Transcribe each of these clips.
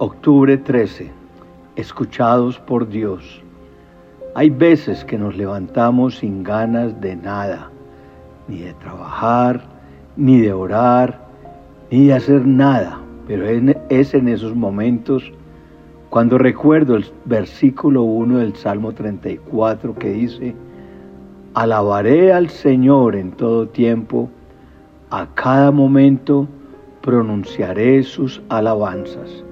Octubre 13. Escuchados por Dios. Hay veces que nos levantamos sin ganas de nada, ni de trabajar, ni de orar, ni de hacer nada, pero es en esos momentos cuando recuerdo el versículo 1 del Salmo 34 que dice, Alabaré al Señor en todo tiempo, a cada momento pronunciaré sus alabanzas.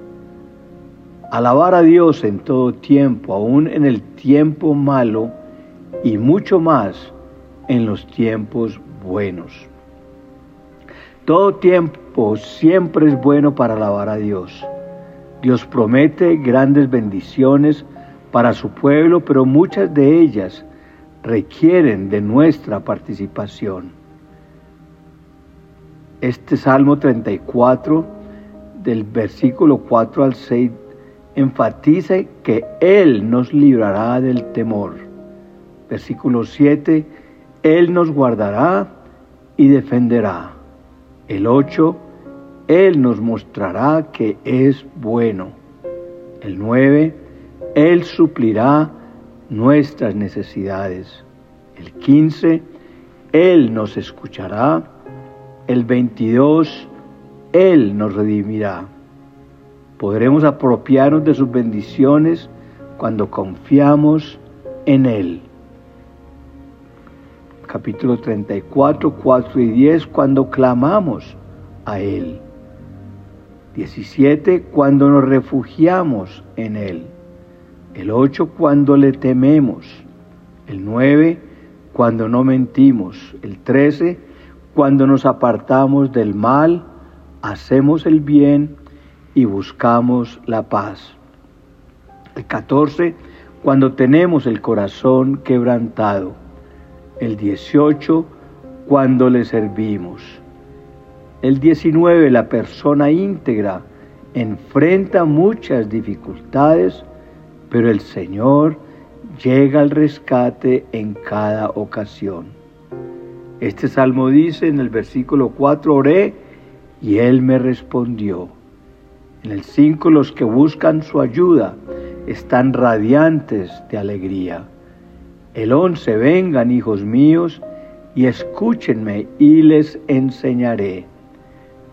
Alabar a Dios en todo tiempo, aún en el tiempo malo y mucho más en los tiempos buenos. Todo tiempo siempre es bueno para alabar a Dios. Dios promete grandes bendiciones para su pueblo, pero muchas de ellas requieren de nuestra participación. Este Salmo 34, del versículo 4 al 6, enfatiza que Él nos librará del temor. Versículo 7, Él nos guardará y defenderá. El 8, él nos mostrará que es bueno. El 9, Él suplirá nuestras necesidades. El 15, Él nos escuchará. El 22, Él nos redimirá. Podremos apropiarnos de sus bendiciones cuando confiamos en Él. Capítulo 34, 4 y 10, cuando clamamos a Él. 17, cuando nos refugiamos en Él. El 8, cuando le tememos. El 9, cuando no mentimos. El 13, cuando nos apartamos del mal, hacemos el bien y buscamos la paz. El 14, cuando tenemos el corazón quebrantado. El 18, cuando le servimos. El 19, la persona íntegra enfrenta muchas dificultades, pero el Señor llega al rescate en cada ocasión. Este salmo dice en el versículo 4, oré y Él me respondió. En el 5, los que buscan su ayuda están radiantes de alegría. El 11, vengan hijos míos y escúchenme y les enseñaré.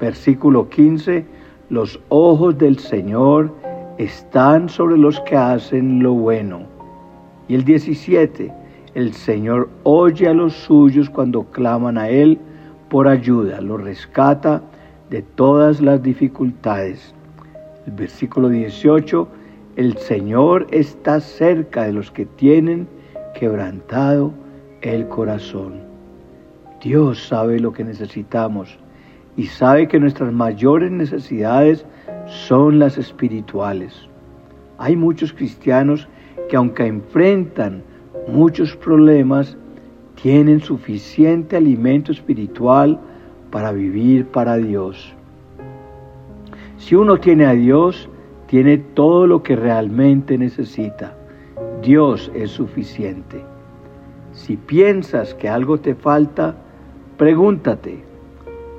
Versículo 15, los ojos del Señor están sobre los que hacen lo bueno. Y el 17, el Señor oye a los suyos cuando claman a Él por ayuda, los rescata de todas las dificultades. El versículo 18, el Señor está cerca de los que tienen quebrantado el corazón. Dios sabe lo que necesitamos y sabe que nuestras mayores necesidades son las espirituales. Hay muchos cristianos que aunque enfrentan muchos problemas, tienen suficiente alimento espiritual para vivir para Dios. Si uno tiene a Dios, tiene todo lo que realmente necesita. Dios es suficiente. Si piensas que algo te falta, pregúntate,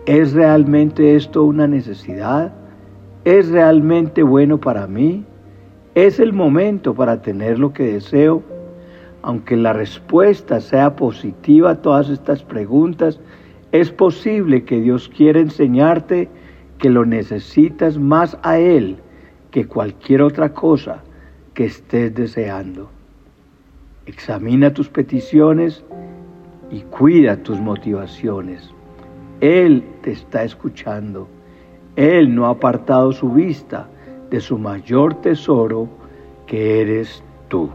¿Es realmente esto una necesidad? ¿Es realmente bueno para mí? ¿Es el momento para tener lo que deseo? Aunque la respuesta sea positiva a todas estas preguntas, es posible que Dios quiera enseñarte que lo necesitas más a Él que cualquier otra cosa que estés deseando. Examina tus peticiones y cuida tus motivaciones. Él te está escuchando. Él no ha apartado su vista de su mayor tesoro que eres tú.